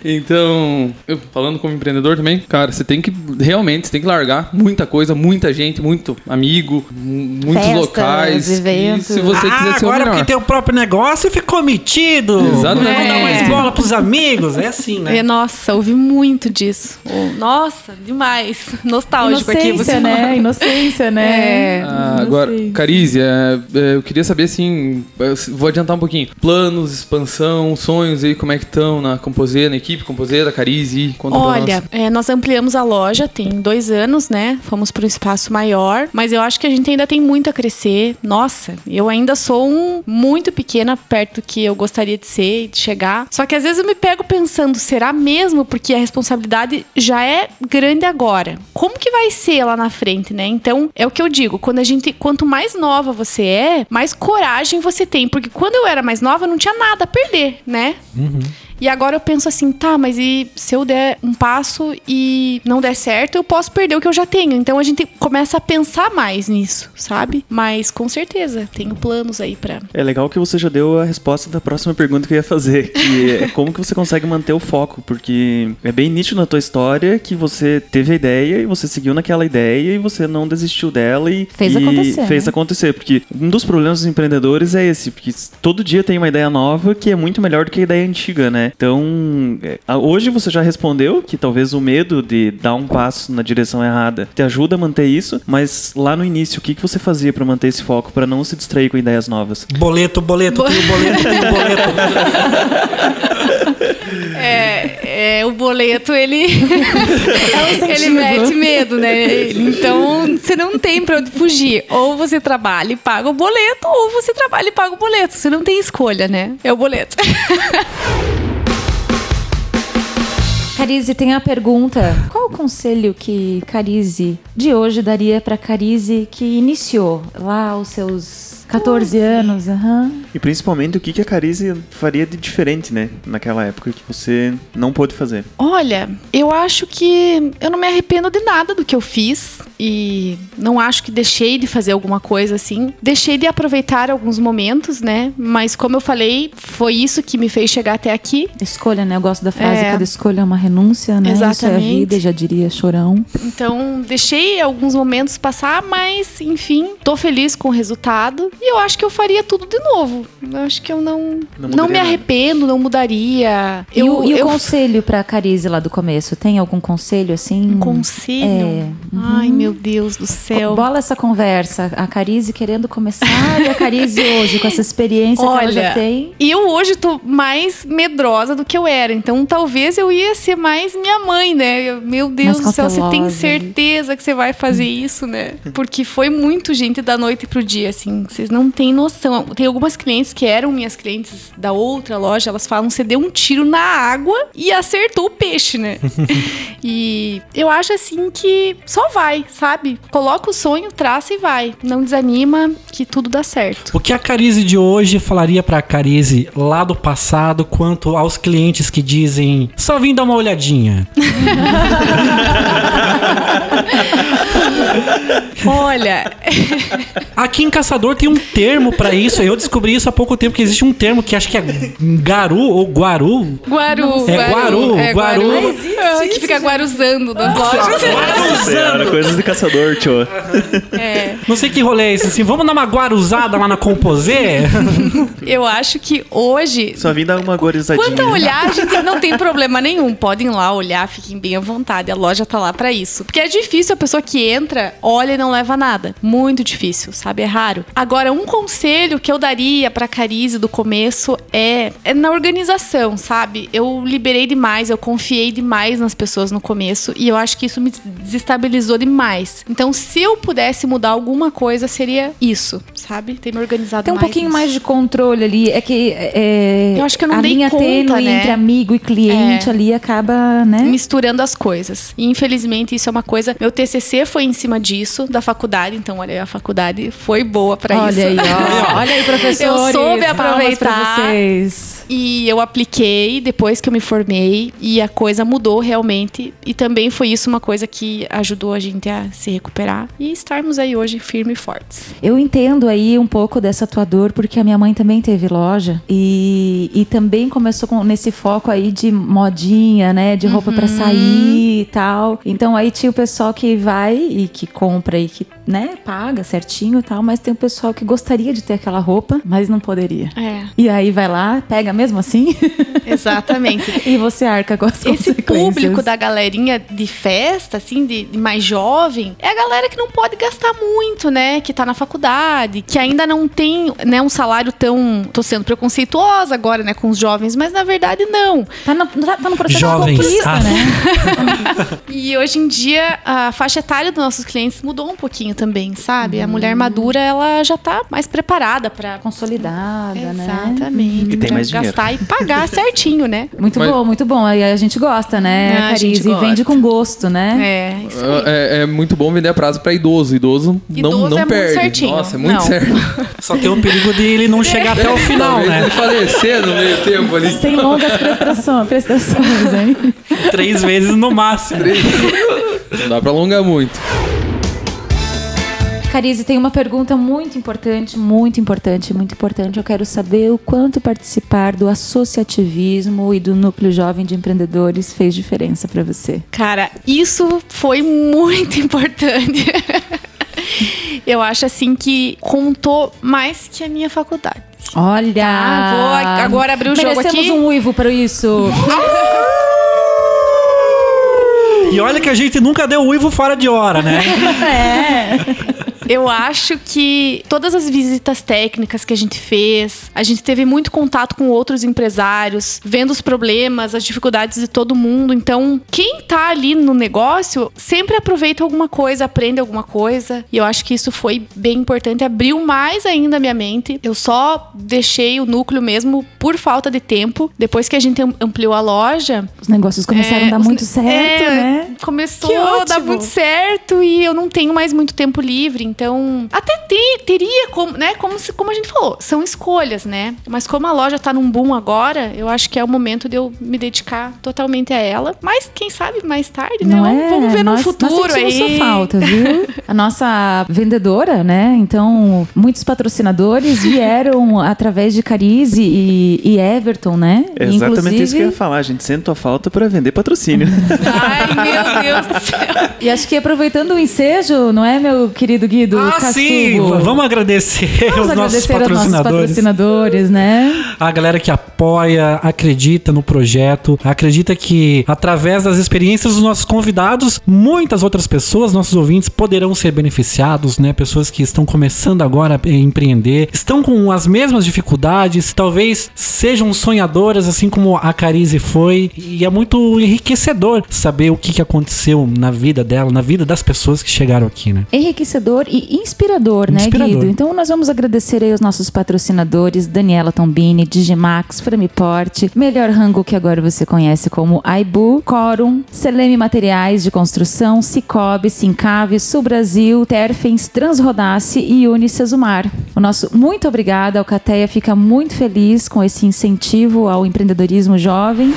Então, eu falando como empreendedor também, cara, você tem que realmente, você tem que largar muita coisa, muita gente, muito amigo, mu- muitos Festas, locais. eventos. Se você ah, quiser ser o agora melhor. porque tem o próprio negócio, ficou metido. Exatamente. Não dá mais É. bola pros amigos. É assim, né? É, nossa, ouvi muito disso. Oh, nossa, demais. Nostálgico aqui. Inocência, Você né? Inocência, né? É. Ah, agora. Carize, é, é, eu queria saber assim, vou adiantar um pouquinho. Planos, expansão, sonhos aí, como é que estão na Composê, na equipe Composê, da Carize? Conta pra Olha, nós. é, nós ampliamos a loja tem dois anos, né? Fomos para um espaço maior, mas eu acho que a gente ainda tem muito a crescer. Nossa, eu ainda sou um muito pequena perto do que eu gostaria de ser e de chegar. Só que às vezes eu me pego pensando, será mesmo? Porque a responsabilidade já é grande agora. Como que vai ser lá na frente, né? Então, é o que eu digo, quando a gente, quanto mais nova você é, mais coragem você tem, porque quando eu era mais nova, eu não tinha nada a perder, né? E agora eu penso assim, tá, mas e se eu der um passo e não der certo, eu posso perder o que eu já tenho. Então a gente começa a pensar mais nisso, sabe? Mas com certeza, tenho planos aí pra. É legal que você já deu a resposta da próxima pergunta que eu ia fazer, que é *laughs* como que você consegue manter o foco, porque é bem nítido na tua história que você teve a ideia e você seguiu naquela ideia e você não desistiu dela e Fez e acontecer, Fez né? acontecer, porque um dos problemas dos empreendedores é esse, porque todo dia tem uma ideia nova que é muito melhor do que a ideia antiga, né? Então, é, hoje você já respondeu que talvez o medo de dar um passo na direção errada te ajuda a manter isso, mas lá no início, o que, que você fazia pra manter esse foco, pra não se distrair com ideias novas? Boleto, boleto, tem o boleto, tem o boleto. *laughs* É, é o boleto, ele. *laughs* É um ele mete medo, né? Então, você não tem pra onde fugir. Ou você trabalha e paga o boleto, ou você trabalha e paga o boleto. Você não tem escolha, né? É o boleto. *laughs* Carize tem a pergunta: qual o conselho que Carize de hoje daria pra Carize que iniciou lá aos seus 14 anos? Aham. E principalmente o que, que a Carize faria de diferente, né? Naquela época que você não pôde fazer. Olha, eu acho que eu não me arrependo de nada do que eu fiz e não acho que deixei de fazer alguma coisa assim. Deixei de aproveitar alguns momentos, né? Mas como eu falei, foi isso que me fez chegar até aqui. Escolha, né? Eu gosto da frase: É. cada escolha é uma renúncia, né? Isso é a Exatamente. vida, já diria chorão. Então, deixei alguns momentos passar, mas enfim, tô feliz com o resultado e eu acho que eu faria tudo de novo. Eu acho que eu não Não não, me nada. arrependo, não mudaria. E, eu, o, e o eu conselho pra Carize lá do começo? Tem algum conselho assim? um conselho. É. Ai, meu Deus do céu. Bola essa conversa. A Carize querendo começar e a Carize hoje, com essa experiência que ela já Olha, tem. E eu hoje tô mais medrosa do que eu era. Então talvez eu ia ser mais minha mãe, né? Eu- Meu Deus Mais do céu, você tem certeza que você vai fazer isso, né? Porque foi muito gente da noite pro dia, assim. Vocês não têm noção. Tem algumas clientes que eram minhas clientes da outra loja, elas falam: você deu um tiro na água e acertou o peixe, né? *laughs* e eu acho assim que só vai, sabe? Coloca o sonho, traça e vai. Não desanima que tudo dá certo. O que a Carize de hoje falaria pra Carize lá do passado quanto aos clientes que dizem só vim dar uma olhadinha? *laughs* *laughs* Olha, Aqui em Caçador tem um termo pra isso. Eu descobri isso há pouco tempo que existe um termo que acho que é garu ou guaru. Guaru. É Guaru, é Guaru. Ah, que fica guaruzando nas lojas. Era coisas de caçador, tio. É, Não sei que rolê é esse assim. Vamos dar uma guaruzada lá na Composê? eu acho que hoje. Só vim dar uma gorizadinha. Quanto a olhar, a gente não tem problema nenhum. Podem ir lá olhar, fiquem bem à vontade. A loja tá lá pra isso. Porque é difícil a pessoa que entra, olha e não leva nada. Muito difícil, sabe? É raro. Agora, Agora, um conselho que eu daria pra Carize do começo é, é na organização, sabe? Eu liberei demais, eu confiei demais nas pessoas no começo e eu acho que isso me desestabilizou demais. Então, se eu pudesse mudar alguma coisa, seria isso, sabe? Ter me organizado Tem um mais pouquinho nisso. mais de controle ali. É que é, Eu acho que eu não a dei linha conta, tênue né? entre amigo e cliente É. ali acaba, né? misturando as coisas. E infelizmente isso é uma coisa. Meu TCC foi em cima disso da faculdade, então olha, a faculdade foi boa pra Olha aí, ó. Olha aí, professores. Eu soube aproveitar. vocês. E eu apliquei depois que eu me formei e a coisa mudou realmente. E também foi isso uma coisa que ajudou a gente a se recuperar e estarmos aí hoje firmes e fortes. Eu entendo aí um pouco dessa tua dor, porque a minha mãe também teve loja e, e também começou com, nesse foco aí de modinha, né? De roupa pra sair e tal. Então aí tinha o pessoal que vai e que compra e que, né, paga certinho e tal, mas tem o pessoal que gostaria de ter aquela roupa, mas não poderia. É, E aí vai lá, pega mesmo assim *laughs* exatamente. e você arca com as Esse consequências. público da galerinha de festa, assim, de, de mais jovem, é a galera que não pode gastar muito, né? Que tá na faculdade, que ainda não tem, né, um salário tão. Tô sendo preconceituosa agora, né, com os jovens, mas na verdade não. Tá no, tá, tá no processo Jovens. de conquista, Ah. né? *laughs* E hoje em dia a faixa etária dos nossos clientes mudou um pouquinho também, sabe? A Uhum. mulher madura, ela já tá mais preparada pra. Consolidada, né? Exatamente. E tem mais dinheiro. gastar e pagar *laughs* certinho, né? Muito Mas- bom, muito bom. Aí a gente gosta, né, Ah, Carize? E vende com gosto, né? É, isso aí. É, é muito bom vender a prazo pra idoso. Idoso, Idoso não, não é muito perde. certinho. Nossa, é muito Não. certo. *laughs* Só tem o perigo de ele não chegar até o final, Talvez né? ele falecer no meio tempo ali. Sem longas prestações, prestações, hein? Três vezes no máximo. Não dá pra alongar muito. Carize, tem uma pergunta muito importante, muito importante, muito importante. Eu quero saber o quanto participar do associativismo e do núcleo jovem de empreendedores fez diferença pra você. Cara, isso foi muito *laughs* importante. Eu acho assim que contou mais que a minha faculdade. Olha! Tá, vou agora abrir o jogo Merecemos aqui. um uivo para isso. E olha que a gente nunca deu uivo fora de hora, né? *laughs* é. *laughs* Eu acho que todas as visitas técnicas que a gente fez, a gente teve muito contato com outros empresários, vendo os problemas, as dificuldades de todo mundo. Então, quem tá ali no negócio sempre aproveita alguma coisa, aprende alguma coisa. E eu acho que isso foi bem importante, abriu mais ainda a minha mente. Eu só deixei o núcleo mesmo por falta de tempo. Depois que a gente am- ampliou a loja, Os negócios começaram é, a dar muito certo, é, né? Começou a dar muito certo e eu não tenho mais muito tempo livre, então até te- teria como, né, como, se- como a gente falou, são escolhas, né? Mas como a loja tá num boom agora, eu acho que é o momento de eu me dedicar totalmente a ela. Mas quem sabe mais tarde, né? Não Vamos, é? vamos ver nós, no futuro nós aí. sua falta, viu? *laughs* A nossa vendedora, né? Então, muitos patrocinadores vieram *laughs* através de Carize e, e Everton, né? É exatamente isso que eu ia inclusive- falar. A gente sente tua falta para vender patrocínio. *laughs* Ai, meu Deus do céu. E acho que aproveitando o ensejo, não é, meu querido Guido? Ah, Cassubo? sim! Vamos agradecer Vamos os nossos agradecer aos nossos patrocinadores. patrocinadores, né? A galera que apoia, acredita no projeto, acredita que através das experiências dos nossos convidados, muitas outras pessoas, nossos ouvintes, poderão ser beneficiados, né? Pessoas que estão começando agora a empreender, estão com as mesmas dificuldades, talvez sejam sonhadoras, assim como a Carize foi, e é muito enriquecedor saber o que, que aconteceu na vida dela, na vida das pessoas que chegaram aqui, né? Enriquecedor e inspirador, né, Inspirador. Guido? Então nós vamos agradecer aí os nossos patrocinadores, Daniela Tombini, Digimax, Framiport, Melhor Rango que agora você conhece como Aibu, Corum, Seleme Materiais de Construção, Cicobi, Sincave, Sul Brasil, Terfens, Transrodace e Unicesumar. O nosso muito obrigada, a Alcateia fica muito feliz com esse incentivo ao empreendedorismo jovem.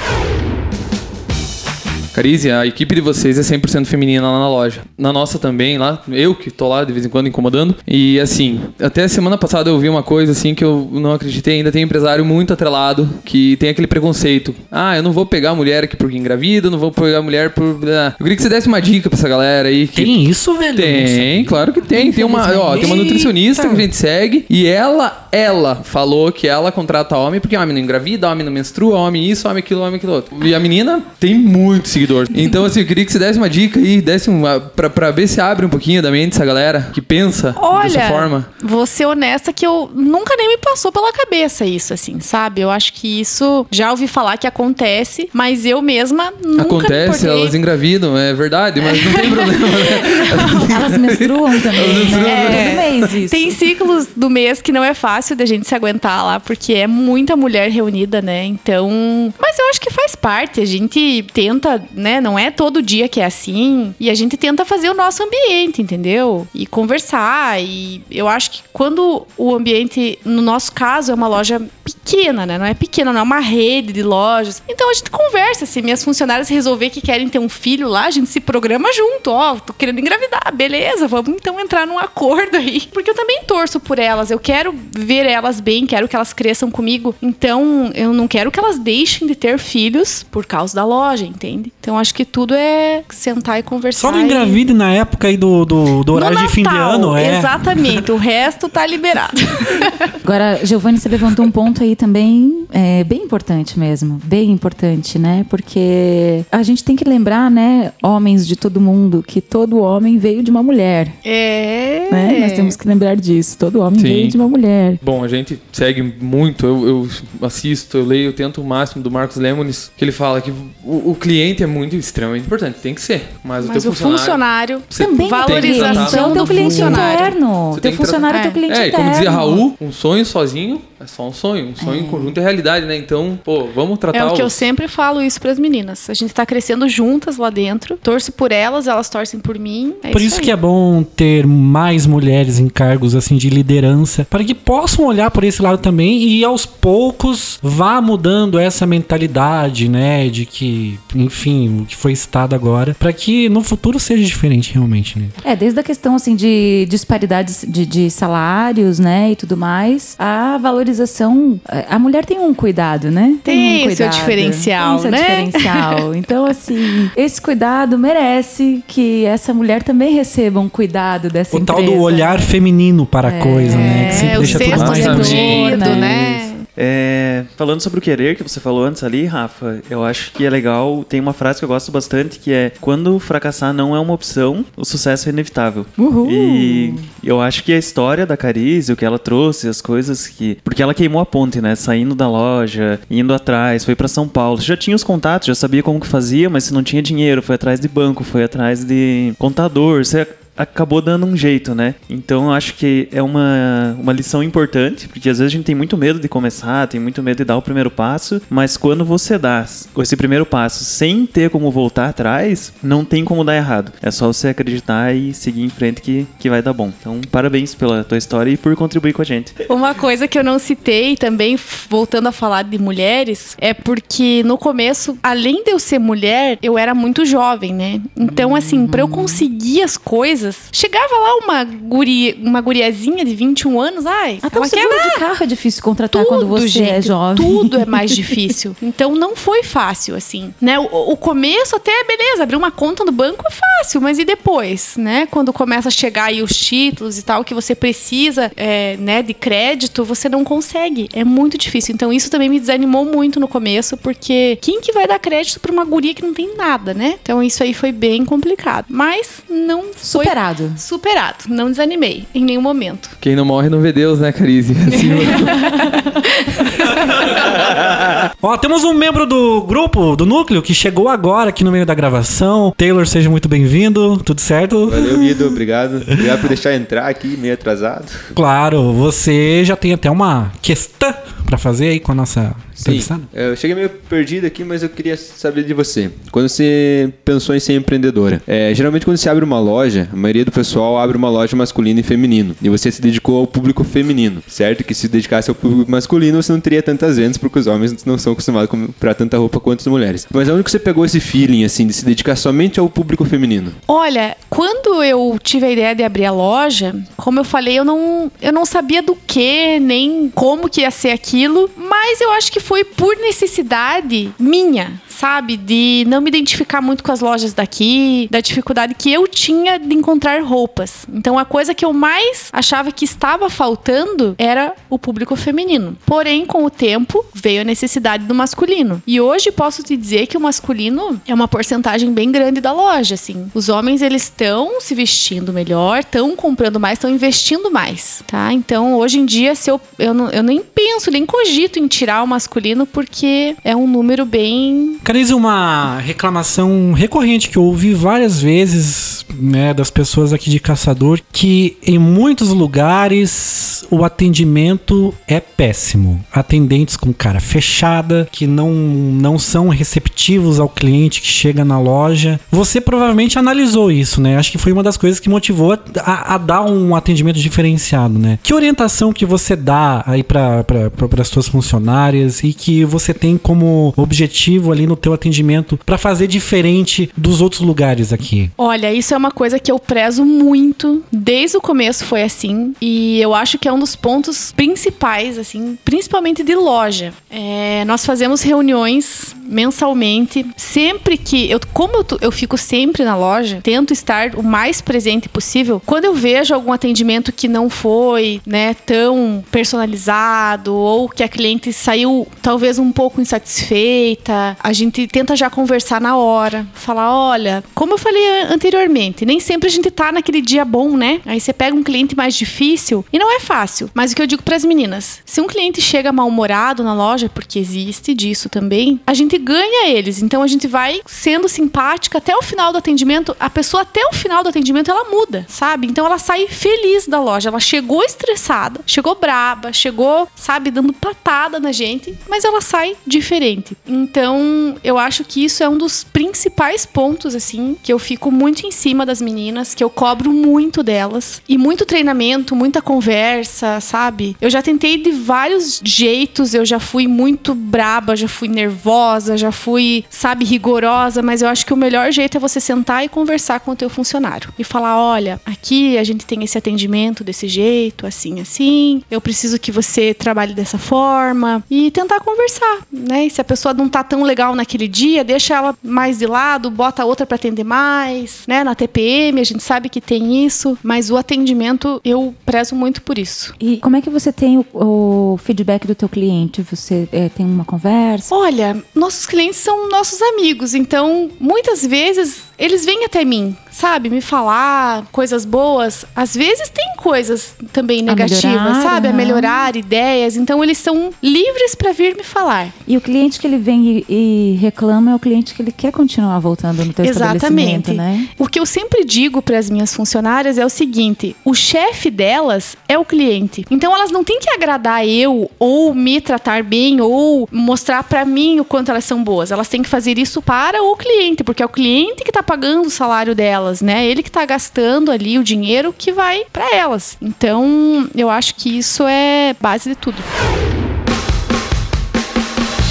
Carize, a equipe de vocês é 100% feminina lá na loja. Na nossa também, lá, eu que tô lá de vez em quando incomodando. E assim, até semana passada eu vi uma coisa assim que eu não acreditei ainda. Tem empresário muito atrelado que tem aquele preconceito. Ah, eu não vou pegar a mulher aqui porque engravida, não vou pegar a mulher por. Ah, Eu queria que você desse uma dica pra essa galera aí. Que... Tem isso, velho? Tem, claro que tem. Tem uma, ó, tem uma nutricionista que a gente segue e ela, ela falou que ela contrata homem porque homem não engravida, homem não menstrua, homem isso, homem aquilo, homem aquilo outro. E a menina tem muito seguidor seguidor. Então, assim, eu queria que você desse uma dica aí, desse uma. Pra, pra ver se abre um pouquinho da mente essa galera que pensa dessa Olha, forma. vou ser honesta que eu nunca nem me passou pela cabeça isso, assim, sabe? Eu acho que isso já ouvi falar que acontece, mas eu mesma nunca Acontece, elas engravidam, é verdade, mas não tem problema, né? *laughs* Elas menstruam também, né? É. Todo mês isso. Tem ciclos do mês que não é fácil da gente se aguentar lá, porque é muita mulher reunida, né? Então. Mas eu acho que faz parte. A gente tenta, né? Não é todo dia que é assim. E a gente tenta fazer o nosso ambiente, entendeu? E conversar. E eu acho que quando o ambiente, no nosso caso, é uma loja pequena, né? Não é pequena, não é uma rede de lojas. Então a gente conversa. Se minhas funcionárias resolver que querem ter um filho lá, a gente se programa junto. Ó, tô querendo engravidar, beleza, vamos então entrar num acordo aí. Porque eu também torço por elas. Eu quero ver elas bem, quero que elas cresçam comigo. Então, eu não quero que elas deixem de ter filhos por causa da loja, entende? Então, acho que tudo é sentar e conversar. Só não e- engravide na época aí do, do, do horário de fim de Natal, ano, é. Exatamente. O resto tá liberado. *laughs* Agora, Giovanni, você levantou um ponto aí também é, bem importante mesmo. Bem importante, né? Porque a gente tem que lembrar, né, homens de todo mundo, que todo homem veio de uma mulher. É. Né? Nós temos que lembrar disso. Todo homem Sim. veio de uma mulher. Bom, a gente segue muito, eu, eu assisto, eu leio, eu tento o máximo do Marcos Lemonis, que ele fala que o, o cliente é muito extremamente importante, tem que ser. Mas, Mas o teu o funcionário. você Também tem que valorização cliente, é o teu do cliente funcionário. interno. Você teu funcionário é teu tratar- cliente É, e interno. como dizia Raul, um sonho sozinho é só um sonho. Um sonho em conjunto é realidade, né? Então, pô, vamos tratar É o que eu os- sempre falo isso pras meninas. A gente tá crescendo juntas lá dentro. Torço por elas, elas torcem por mim. É Por isso aí. que é bom ter mais mulheres em cargos assim de liderança, para que possam olhar por esse lado também e aos poucos vá mudando essa mentalidade, né, de que, enfim, o que foi estado agora, para que no futuro seja diferente realmente, né? É, desde a questão assim de disparidades de, de salários, né, e tudo mais, a valorização, a mulher tem um cuidado, né? Tem um o seu cuidado. diferencial, tem o seu né? diferencial. Então, assim, esse cuidado merece que essa mulher também receba um cuidado dessa O tal empresa. do olhar feminino para a coisa, né, que sempre É, o deixa tudo mais sentido, né? né? É, falando sobre o querer que você falou antes ali, Rafa, eu acho que é legal. Tem uma frase que eu gosto bastante que é: quando fracassar não é uma opção, o sucesso é inevitável. Uhul. E eu acho que a história da Carize, o que ela trouxe, as coisas que. Porque ela queimou a ponte, né? Saindo da loja, indo atrás, foi pra São Paulo. Já tinha os contatos, já sabia como que fazia, mas se não tinha dinheiro, foi atrás de banco, foi atrás de contador. Você acabou dando um jeito, né? Então eu acho que é uma, uma lição importante, porque às vezes a gente tem muito medo de começar, tem muito medo de dar o primeiro passo, mas quando você dá esse primeiro passo sem ter como voltar atrás, não tem como dar errado. É só você acreditar e seguir em frente que, que vai dar bom. Então, parabéns pela tua história e por contribuir com a gente. Uma coisa que eu não citei também, voltando a falar de mulheres, é porque no começo, além de eu ser mulher, eu era muito jovem, né? Então, assim, pra eu conseguir as coisas, chegava lá uma guri, uma guriazinha de 21 anos, ai, Até o seguro de carro é difícil contratar quando você é gente, jovem. Tudo é mais *laughs* difícil. Então não foi fácil, assim. Né? O, o começo até, beleza, abrir uma conta no banco é fácil, mas e depois, né? Quando começa a chegar aí os títulos e tal, que você precisa, é, né, de crédito, você não consegue. É muito difícil. Então isso também me desanimou muito no começo, porque quem que vai dar crédito pra uma guria que não tem nada, né? Então isso aí foi bem complicado. Mas não foi Superado. superado. Não desanimei em nenhum momento. Quem não morre não vê Deus, né, Carize? *laughs* Assim, *laughs* Ó, temos um membro do grupo, do núcleo, que chegou agora aqui no meio da gravação. Taylor, seja muito bem-vindo. Tudo certo? Valeu, Guido, *laughs* obrigado. Obrigado por deixar entrar aqui, meio atrasado. Claro, você já tem até uma questão pra fazer aí com a nossa entrevistada. eu cheguei meio perdido aqui, mas eu queria saber de você. Quando você pensou em ser empreendedora, é, geralmente quando você abre uma loja, maioria do pessoal abre uma loja masculino e feminino. E você se dedicou ao público feminino, certo? Que se dedicasse ao público masculino, você não teria tantas vendas, porque os homens não são acostumados a comprar tanta roupa quanto as mulheres. Mas onde que você pegou esse feeling, assim, de se dedicar somente ao público feminino? Olha, quando eu tive a ideia de abrir a loja, como eu falei, eu não, eu não sabia do que, nem como que ia ser aquilo, mas eu acho que foi por necessidade minha, sabe? De não me identificar muito com as lojas daqui, da dificuldade que eu tinha de encontrar roupas. Então a coisa que eu mais achava que estava faltando era o público feminino. Porém, com o tempo, veio a necessidade do masculino. E hoje posso te dizer que o masculino é uma porcentagem bem grande da loja, assim. Os homens, eles estão se vestindo melhor, estão comprando mais, estão investindo mais, tá? Então, hoje em dia, se eu, eu, não, eu nem penso, nem cogito em tirar o masculino, porque é um número bem Carize, uma reclamação recorrente que eu ouvi várias vezes né, das pessoas aqui de Caçador, que em muitos lugares o atendimento é péssimo. Atendentes com cara fechada, que não, não são receptivos ao cliente que chega na loja. Você provavelmente analisou isso, né? Acho que foi uma das coisas que motivou a, a dar um atendimento diferenciado, né? Que orientação que você dá aí para as suas funcionárias e que você tem como objetivo ali no teu atendimento para fazer diferente dos outros lugares aqui? Olha, isso é uma coisa que eu prezo muito. Desde o começo foi assim. E eu acho que é um dos pontos principais, assim, principalmente de loja. É, nós fazemos reuniões mensalmente. Sempre que eu, como eu, eu fico sempre na loja, tento estar o mais presente possível. Quando eu vejo algum atendimento que não foi, né, tão personalizado ou que a cliente saiu talvez um pouco insatisfeita, a gente tenta já conversar na hora, falar, olha, como eu falei anteriormente, nem sempre a gente tá naquele dia bom, né? Aí você pega um cliente mais difícil e não é fácil. Mas o que eu digo para as meninas, se um cliente chega mal-humorado na loja, porque existe disso também, a gente ganha eles. Então a gente vai sendo simpática até o final do atendimento, a pessoa até o final do atendimento ela muda, sabe? Então ela sai feliz da loja, ela chegou estressada, chegou braba, chegou, sabe, dando patada na gente, mas ela sai diferente. Então, eu acho que isso é um dos principais pontos, assim, que eu fico muito em cima das meninas, que eu cobro muito delas. E muito treinamento, muita conversa, sabe? Eu já tentei de vários jeitos, eu já fui muito braba, já fui nervosa, já fui, sabe, rigorosa, mas eu acho que o melhor jeito é você sentar e conversar com o teu funcionário. E falar, olha, aqui a gente tem esse atendimento desse jeito, assim, assim, eu preciso que você trabalhe dessa forma. E tentar conversar, né? E se a pessoa não tá tão legal naquele dia, deixa ela mais de lado, bota outra para atender mais, né? Na TPM a gente sabe que tem isso, mas o atendimento eu prezo muito por isso. E como é que você tem o, o feedback do teu cliente? Você é, tem uma conversa? Olha, nossos clientes são nossos amigos, então muitas vezes eles vêm até mim, sabe, me falar coisas boas. Às vezes tem coisas também negativas, melhorar, sabe, a melhorar ideias. Então eles são livres para vir me falar. E o cliente que ele vem e, e reclama é o cliente que ele quer continuar voltando no teu Exatamente. né? O que eu sempre digo para as minhas funcionárias é o seguinte: o chefe delas é o cliente. Então elas não têm que agradar eu ou me tratar bem ou mostrar para mim o quanto elas são boas. Elas têm que fazer isso para o cliente, porque é o cliente que tá pagando o salário delas, né? Ele que tá gastando ali o dinheiro que vai para elas. Então, eu acho que isso é base de tudo.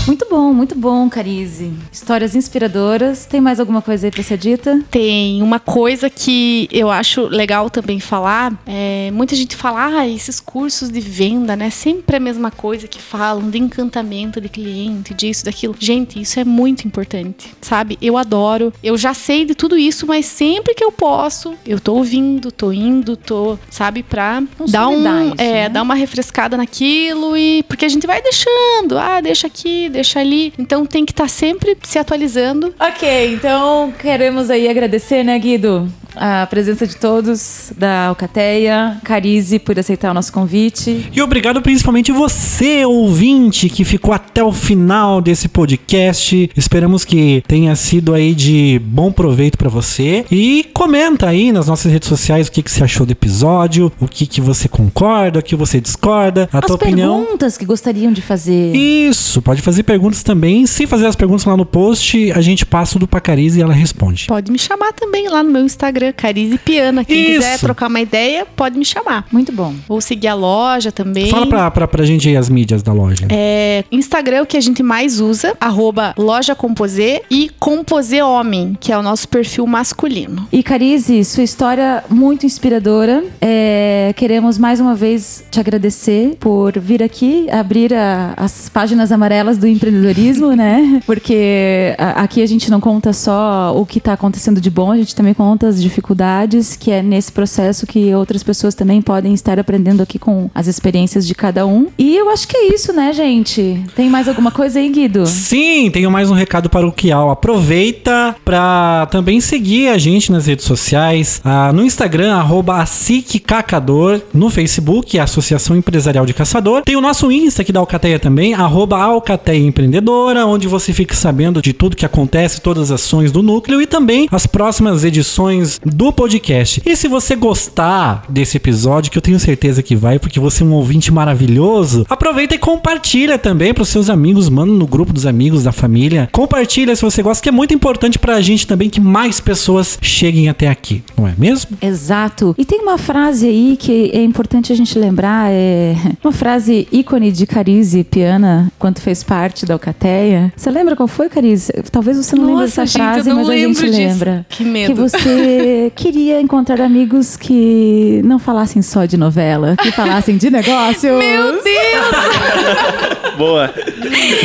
Muito bom, muito bom, Carize. Histórias inspiradoras. Tem mais alguma coisa aí pra ser dita? Tem uma coisa que eu acho legal também falar. É, muita gente fala, ah, esses cursos de venda, né? Sempre a mesma coisa que falam de encantamento de cliente, disso, daquilo. Gente, isso é muito importante, sabe? Eu adoro. Eu já sei de tudo isso, mas sempre que eu posso, eu tô ouvindo, tô indo, tô, sabe, pra dar um, isso, é, né? dar uma refrescada naquilo e porque a gente vai deixando, ah, deixa aqui, deixa ali. Então tem que estar sempre se atualizando. Ok, então queremos aí agradecer, né, Guido? A presença de todos da Alcateia, Carize por aceitar o nosso convite. E obrigado principalmente você, ouvinte, que ficou até o final desse podcast. Esperamos que tenha sido aí de bom proveito pra você. E comenta aí nas nossas redes sociais o que, que você achou do episódio, o que, que você concorda, o que você discorda, a As tua opinião. perguntas que gostariam de fazer. Isso, pode fazer perguntas também. Se fazer as perguntas lá no post, a gente passa do Pacariz e ela responde. Pode me chamar também lá no meu Instagram, Instagram, Carize Piana. Quem Isso. quiser trocar uma ideia, pode me chamar. Muito bom. Ou seguir a loja também. Fala pra, pra, pra gente aí as mídias da loja. É, Instagram é o que a gente mais usa, arroba loja Composê e Composê Homem, que é o nosso perfil masculino. E Carize, sua história muito inspiradora. É, queremos mais uma vez te agradecer por vir aqui abrir a- as páginas amarelas do empreendedorismo, *laughs* né? Porque a- aqui a gente não conta só o que está acontecendo de bom, a gente também conta as dificuldades que é nesse processo que outras pessoas também podem estar aprendendo aqui com as experiências de cada um. E eu acho que é isso, né, gente? Tem mais alguma coisa aí, Guido? Sim, tenho mais um recado paroquial. Aproveita para também seguir a gente nas redes sociais, ah, no Instagram, arroba ASICCacador, no Facebook, Associação Empresarial de Caçador. Tem o nosso Insta aqui da Alcateia também, arroba Alcateia Empreendedora, onde você fica sabendo de tudo que acontece, todas as ações do núcleo e também as próximas edições do podcast. E se você gostar desse episódio, que eu tenho certeza que vai, porque você é um ouvinte maravilhoso, aproveita e compartilha também para os seus amigos, manda no grupo dos amigos, da família. Compartilha se você gosta, que é muito importante pra gente também que mais pessoas cheguem até aqui, não é mesmo? Exato. E tem uma frase aí que é importante a gente lembrar, é *laughs* uma frase ícone de Carize Piana, quando fez parte da Alcateia. Você lembra qual foi, Carize? Talvez você não lembre Nossa, dessa gente, frase, eu não mas a gente lembro disso. lembra. Que medo. Que você queria encontrar amigos que não falassem só de novela, que falassem de *laughs* negócios. Meu Deus! *laughs* Boa.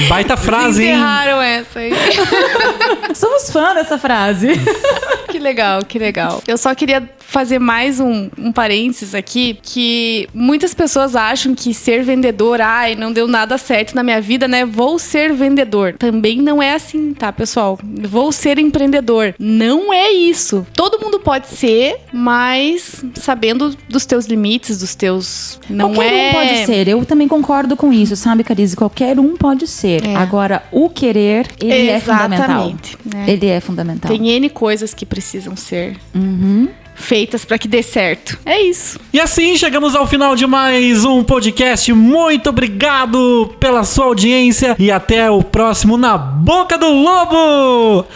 Baita frase, hein? Enterraram essa aí. Somos fã dessa frase. *laughs* Que legal, que legal. Eu só queria fazer mais um, um parênteses aqui, que muitas pessoas acham que ser vendedor, ai, não deu nada certo na minha vida, né? Vou ser vendedor. Também não é assim, tá, pessoal? Vou ser empreendedor. Não é isso. Todo mundo pode ser, mas sabendo dos teus limites, dos teus... Não Qualquer é... um pode ser. Eu também concordo com isso, sabe, Carize? Qualquer um pode ser. É. Agora, o querer, ele é fundamental. Exatamente, né? Ele é fundamental. Tem N coisas que precisam ser Uhum. Feitas pra que dê certo. É isso. E assim chegamos ao final de mais um podcast. Muito obrigado pela sua audiência e até o próximo Na Boca do Lobo!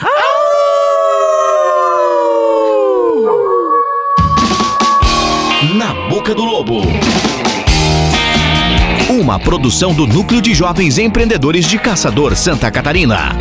Na Boca do Lobo. Uma produção do Núcleo de Jovens Empreendedores de Caçador Santa Catarina.